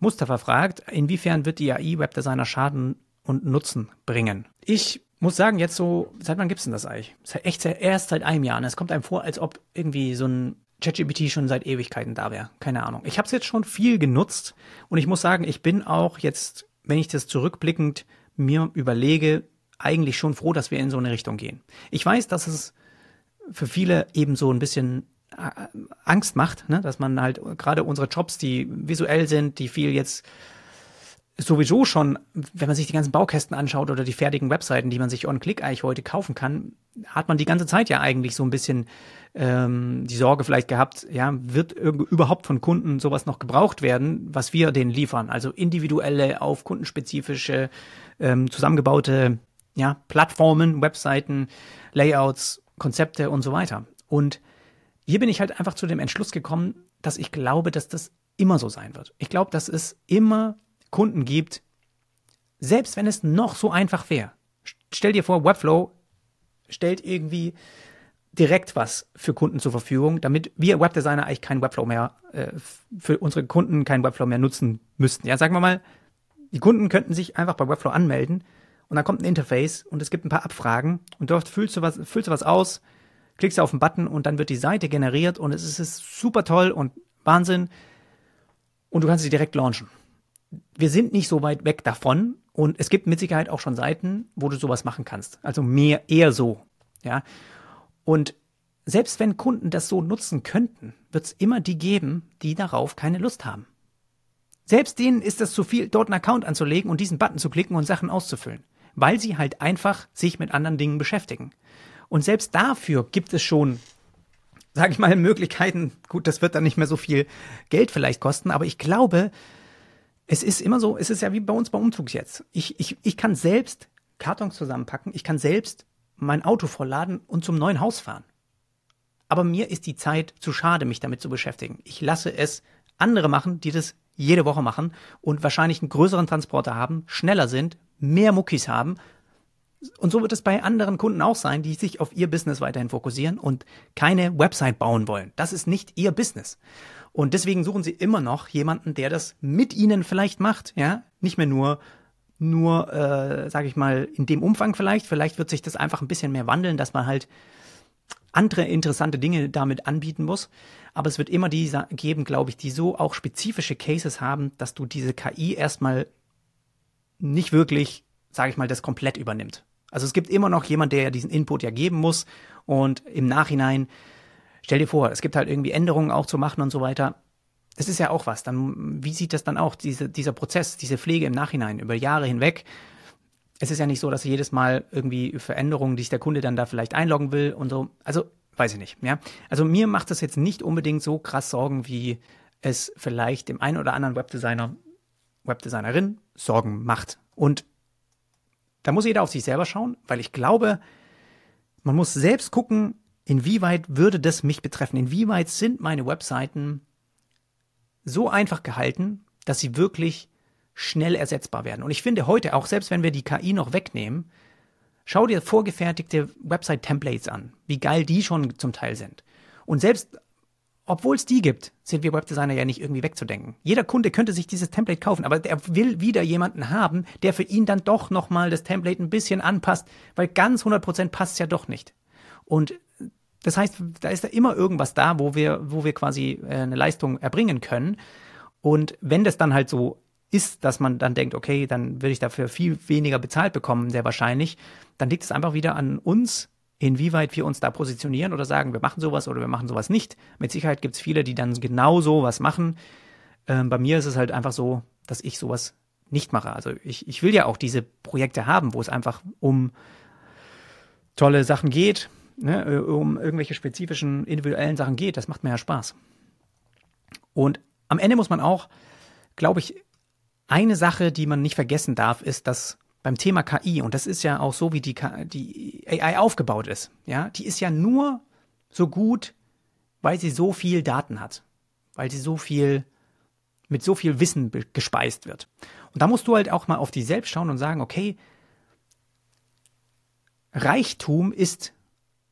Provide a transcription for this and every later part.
Mustafa fragt, inwiefern wird die AI Webdesigner Schaden und Nutzen bringen? Ich muss sagen, jetzt so, seit wann gibt's denn das eigentlich? Seit echt erst seit einem Jahr. Und es kommt einem vor, als ob irgendwie so ein ChatGPT schon seit Ewigkeiten da wäre. Keine Ahnung. Ich habe es jetzt schon viel genutzt und ich muss sagen, ich bin auch jetzt, wenn ich das zurückblickend mir überlege, eigentlich schon froh, dass wir in so eine Richtung gehen. Ich weiß, dass es für viele eben so ein bisschen Angst macht, ne? dass man halt gerade unsere Jobs, die visuell sind, die viel jetzt sowieso schon, wenn man sich die ganzen Baukästen anschaut oder die fertigen Webseiten, die man sich on-click eigentlich heute kaufen kann, hat man die ganze Zeit ja eigentlich so ein bisschen ähm, die Sorge vielleicht gehabt, ja, wird überhaupt von Kunden sowas noch gebraucht werden, was wir denen liefern? Also individuelle, auf kundenspezifische, ähm, zusammengebaute ja, Plattformen, Webseiten, Layouts, Konzepte und so weiter. Und hier bin ich halt einfach zu dem Entschluss gekommen, dass ich glaube, dass das immer so sein wird. Ich glaube, dass es immer Kunden gibt, selbst wenn es noch so einfach wäre. Stell dir vor, Webflow stellt irgendwie direkt was für Kunden zur Verfügung, damit wir Webdesigner eigentlich keinen Webflow mehr, äh, für unsere Kunden keinen Webflow mehr nutzen müssten. Ja, sagen wir mal, die Kunden könnten sich einfach bei Webflow anmelden und dann kommt ein Interface und es gibt ein paar Abfragen und dort füllst du was, füllst du was aus, klickst auf den Button und dann wird die Seite generiert und es ist super toll und Wahnsinn und du kannst sie direkt launchen wir sind nicht so weit weg davon und es gibt mit Sicherheit auch schon Seiten, wo du sowas machen kannst. Also mehr, eher so. Ja. Und selbst wenn Kunden das so nutzen könnten, wird es immer die geben, die darauf keine Lust haben. Selbst denen ist es zu viel, dort einen Account anzulegen und diesen Button zu klicken und Sachen auszufüllen, weil sie halt einfach sich mit anderen Dingen beschäftigen. Und selbst dafür gibt es schon, sage ich mal, Möglichkeiten. Gut, das wird dann nicht mehr so viel Geld vielleicht kosten, aber ich glaube, es ist immer so, es ist ja wie bei uns beim Umzug jetzt. Ich, ich, ich kann selbst Kartons zusammenpacken, ich kann selbst mein Auto vollladen und zum neuen Haus fahren. Aber mir ist die Zeit zu schade, mich damit zu beschäftigen. Ich lasse es andere machen, die das jede Woche machen und wahrscheinlich einen größeren Transporter haben, schneller sind, mehr Muckis haben. Und so wird es bei anderen Kunden auch sein, die sich auf ihr Business weiterhin fokussieren und keine Website bauen wollen. Das ist nicht ihr Business. Und deswegen suchen sie immer noch jemanden, der das mit ihnen vielleicht macht, ja, nicht mehr nur nur, äh, sage ich mal, in dem Umfang vielleicht. Vielleicht wird sich das einfach ein bisschen mehr wandeln, dass man halt andere interessante Dinge damit anbieten muss. Aber es wird immer die geben, glaube ich, die so auch spezifische Cases haben, dass du diese KI erstmal nicht wirklich, sage ich mal, das komplett übernimmt. Also es gibt immer noch jemand, der diesen Input ja geben muss und im Nachhinein Stell dir vor, es gibt halt irgendwie Änderungen auch zu machen und so weiter. Das ist ja auch was. Dann, wie sieht das dann auch, diese, dieser Prozess, diese Pflege im Nachhinein, über Jahre hinweg? Es ist ja nicht so, dass jedes Mal irgendwie Veränderungen, die sich der Kunde dann da vielleicht einloggen will und so. Also, weiß ich nicht, ja. Also, mir macht das jetzt nicht unbedingt so krass Sorgen, wie es vielleicht dem einen oder anderen Webdesigner, Webdesignerin Sorgen macht. Und da muss jeder auf sich selber schauen, weil ich glaube, man muss selbst gucken, Inwieweit würde das mich betreffen? Inwieweit sind meine Webseiten so einfach gehalten, dass sie wirklich schnell ersetzbar werden? Und ich finde heute, auch selbst wenn wir die KI noch wegnehmen, schau dir vorgefertigte Website-Templates an, wie geil die schon zum Teil sind. Und selbst obwohl es die gibt, sind wir Webdesigner ja nicht irgendwie wegzudenken. Jeder Kunde könnte sich dieses Template kaufen, aber er will wieder jemanden haben, der für ihn dann doch nochmal das Template ein bisschen anpasst, weil ganz 100% passt es ja doch nicht. Und das heißt, da ist da immer irgendwas da, wo wir, wo wir quasi äh, eine Leistung erbringen können. Und wenn das dann halt so ist, dass man dann denkt, okay, dann würde ich dafür viel weniger bezahlt bekommen, sehr wahrscheinlich, dann liegt es einfach wieder an uns, inwieweit wir uns da positionieren oder sagen, wir machen sowas oder wir machen sowas nicht. Mit Sicherheit gibt es viele, die dann genau sowas machen. Ähm, bei mir ist es halt einfach so, dass ich sowas nicht mache. Also ich, ich will ja auch diese Projekte haben, wo es einfach um tolle Sachen geht, ne, äh, um irgendwelche spezifischen, individuellen Sachen geht. Das macht mir ja Spaß. Und am Ende muss man auch, glaube ich, eine Sache, die man nicht vergessen darf, ist, dass beim Thema KI, und das ist ja auch so, wie die, die AI aufgebaut ist, ja, die ist ja nur so gut, weil sie so viel Daten hat, weil sie so viel, mit so viel Wissen gespeist wird. Und da musst du halt auch mal auf dich selbst schauen und sagen, okay, Reichtum ist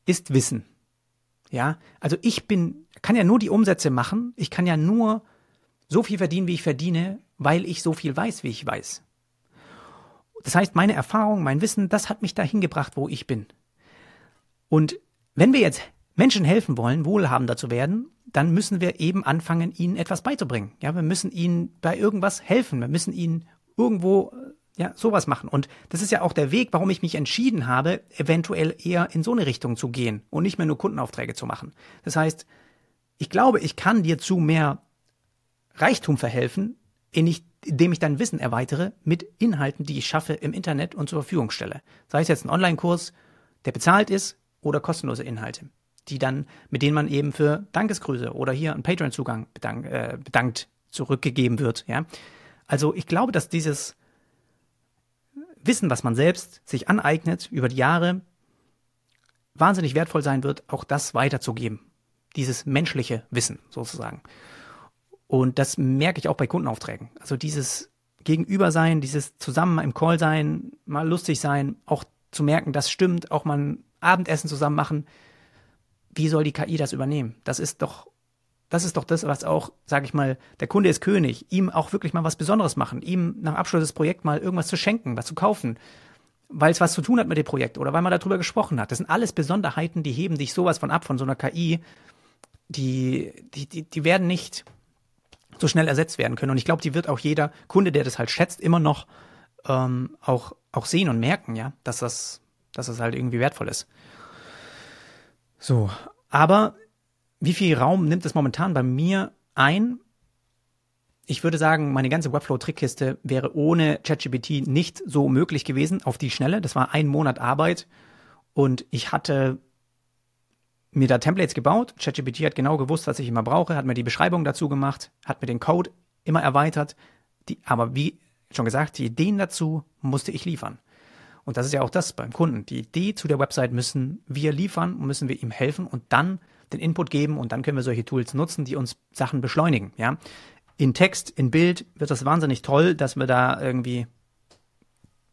ist Wissen. Ja, also ich bin, kann ja nur die Umsätze machen. Ich kann ja nur so viel verdienen, wie ich verdiene, weil ich so viel weiß, wie ich weiß. Das heißt, meine Erfahrung, mein Wissen, das hat mich dahin gebracht, wo ich bin. Und wenn wir jetzt Menschen helfen wollen, wohlhabender zu werden, dann müssen wir eben anfangen, ihnen etwas beizubringen. Ja, wir müssen ihnen bei irgendwas helfen. Wir müssen ihnen irgendwo ja, sowas machen. Und das ist ja auch der Weg, warum ich mich entschieden habe, eventuell eher in so eine Richtung zu gehen und nicht mehr nur Kundenaufträge zu machen. Das heißt, ich glaube, ich kann dir zu mehr Reichtum verhelfen, indem ich dein Wissen erweitere mit Inhalten, die ich schaffe im Internet und zur Verfügung stelle. Sei es jetzt ein Online-Kurs, der bezahlt ist, oder kostenlose Inhalte, die dann, mit denen man eben für Dankesgrüße oder hier einen Patreon-Zugang bedank, äh, bedankt zurückgegeben wird. Ja, also ich glaube, dass dieses Wissen, was man selbst sich aneignet über die Jahre, wahnsinnig wertvoll sein wird, auch das weiterzugeben. Dieses menschliche Wissen sozusagen. Und das merke ich auch bei Kundenaufträgen. Also dieses Gegenübersein, dieses zusammen im Call sein, mal lustig sein, auch zu merken, das stimmt, auch mal ein Abendessen zusammen machen. Wie soll die KI das übernehmen? Das ist doch, das ist doch das, was auch, sage ich mal, der Kunde ist König, ihm auch wirklich mal was Besonderes machen, ihm nach Abschluss des Projekts mal irgendwas zu schenken, was zu kaufen, weil es was zu tun hat mit dem Projekt oder weil man darüber gesprochen hat. Das sind alles Besonderheiten, die heben dich sowas von ab von so einer KI, die, die, die, die werden nicht so schnell ersetzt werden können. Und ich glaube, die wird auch jeder Kunde, der das halt schätzt, immer noch ähm, auch, auch sehen und merken, ja, dass das, dass das halt irgendwie wertvoll ist. So, aber wie viel Raum nimmt es momentan bei mir ein? Ich würde sagen, meine ganze Webflow-Trickkiste wäre ohne ChatGPT nicht so möglich gewesen auf die Schnelle. Das war ein Monat Arbeit und ich hatte mir da Templates gebaut. ChatGPT hat genau gewusst, was ich immer brauche, hat mir die Beschreibung dazu gemacht, hat mir den Code immer erweitert. Die, aber wie schon gesagt, die Ideen dazu musste ich liefern. Und das ist ja auch das beim Kunden. Die Idee zu der Website müssen wir liefern, müssen wir ihm helfen und dann den Input geben und dann können wir solche Tools nutzen, die uns Sachen beschleunigen. Ja, in Text, in Bild wird das wahnsinnig toll, dass wir da irgendwie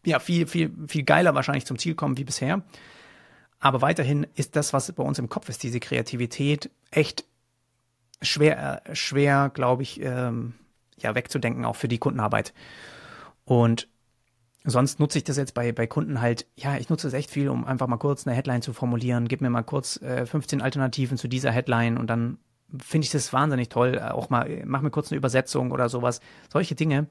ja viel viel viel geiler wahrscheinlich zum Ziel kommen wie bisher. Aber weiterhin ist das, was bei uns im Kopf ist, diese Kreativität echt schwer äh, schwer, glaube ich, ähm, ja wegzudenken auch für die Kundenarbeit. Und sonst nutze ich das jetzt bei, bei Kunden halt, ja, ich nutze es echt viel, um einfach mal kurz eine Headline zu formulieren. Gib mir mal kurz äh, 15 Alternativen zu dieser Headline und dann finde ich das wahnsinnig toll. Äh, auch mal, mach mir kurz eine Übersetzung oder sowas. Solche Dinge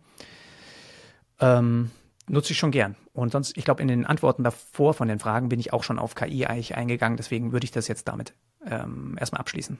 ähm, nutze ich schon gern. Und sonst, ich glaube, in den Antworten davor von den Fragen bin ich auch schon auf KI eigentlich eingegangen. Deswegen würde ich das jetzt damit ähm, erstmal abschließen.